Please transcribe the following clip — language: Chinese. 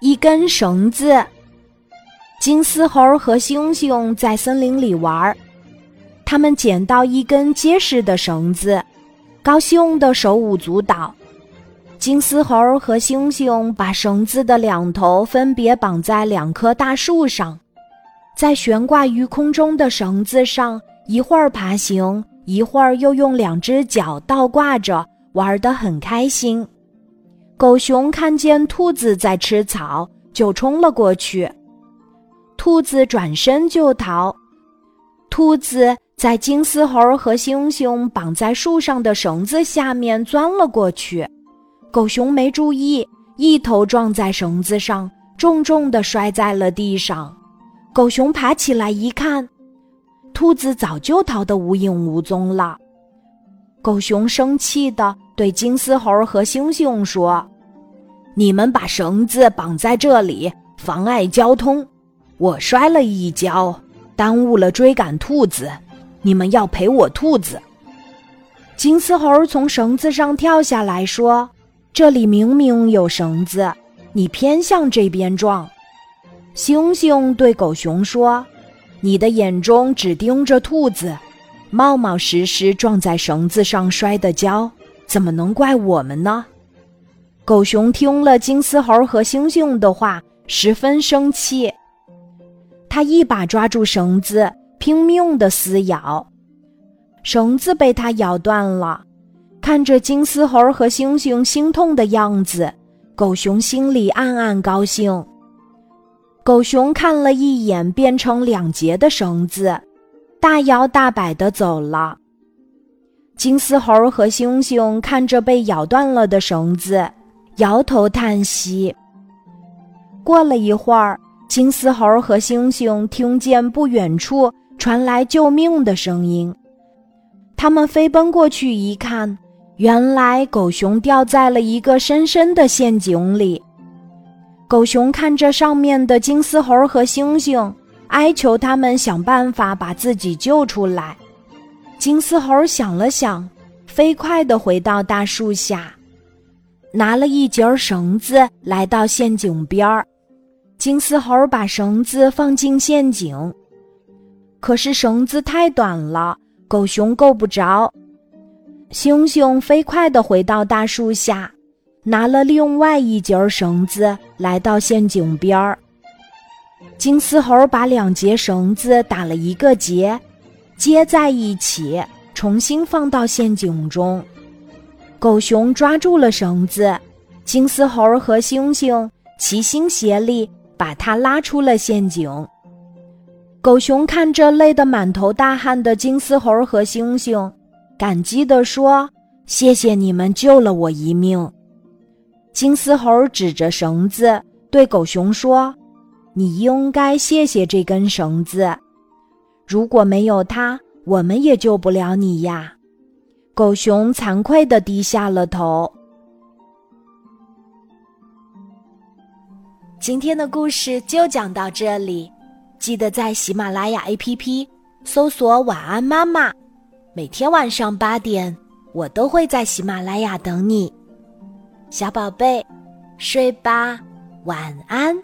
一根绳子。金丝猴和猩猩在森林里玩，他们捡到一根结实的绳子，高兴的手舞足蹈。金丝猴和猩猩把绳子的两头分别绑在两棵大树上，在悬挂于空中的绳子上，一会儿爬行，一会儿又用两只脚倒挂着，玩得很开心。狗熊看见兔子在吃草，就冲了过去。兔子转身就逃，兔子在金丝猴和猩猩绑在树上的绳子下面钻了过去。狗熊没注意，一头撞在绳子上，重重的摔在了地上。狗熊爬起来一看，兔子早就逃得无影无踪了。狗熊生气的对金丝猴和猩猩说：“你们把绳子绑在这里，妨碍交通。我摔了一跤，耽误了追赶兔子，你们要赔我兔子。”金丝猴从绳子上跳下来说。这里明明有绳子，你偏向这边撞。猩猩对狗熊说：“你的眼中只盯着兔子，冒冒失失撞在绳子上摔的跤，怎么能怪我们呢？”狗熊听了金丝猴和猩猩的话，十分生气。他一把抓住绳子，拼命的撕咬，绳子被他咬断了。看着金丝猴和猩猩心痛的样子，狗熊心里暗暗高兴。狗熊看了一眼变成两截的绳子，大摇大摆的走了。金丝猴和猩猩看着被咬断了的绳子，摇头叹息。过了一会儿，金丝猴和猩猩听见不远处传来救命的声音，他们飞奔过去一看。原来狗熊掉在了一个深深的陷阱里。狗熊看着上面的金丝猴和猩猩，哀求他们想办法把自己救出来。金丝猴想了想，飞快地回到大树下，拿了一截绳子来到陷阱边儿。金丝猴把绳子放进陷阱，可是绳子太短了，狗熊够不着。猩猩飞快地回到大树下，拿了另外一截绳子，来到陷阱边儿。金丝猴把两节绳子打了一个结，接在一起，重新放到陷阱中。狗熊抓住了绳子，金丝猴和猩猩齐心协力，把它拉出了陷阱。狗熊看着累得满头大汗的金丝猴和猩猩。感激地说：“谢谢你们救了我一命。”金丝猴指着绳子对狗熊说：“你应该谢谢这根绳子，如果没有它，我们也救不了你呀。”狗熊惭愧地低下了头。今天的故事就讲到这里，记得在喜马拉雅 APP 搜索“晚安妈妈”。每天晚上八点，我都会在喜马拉雅等你，小宝贝，睡吧，晚安。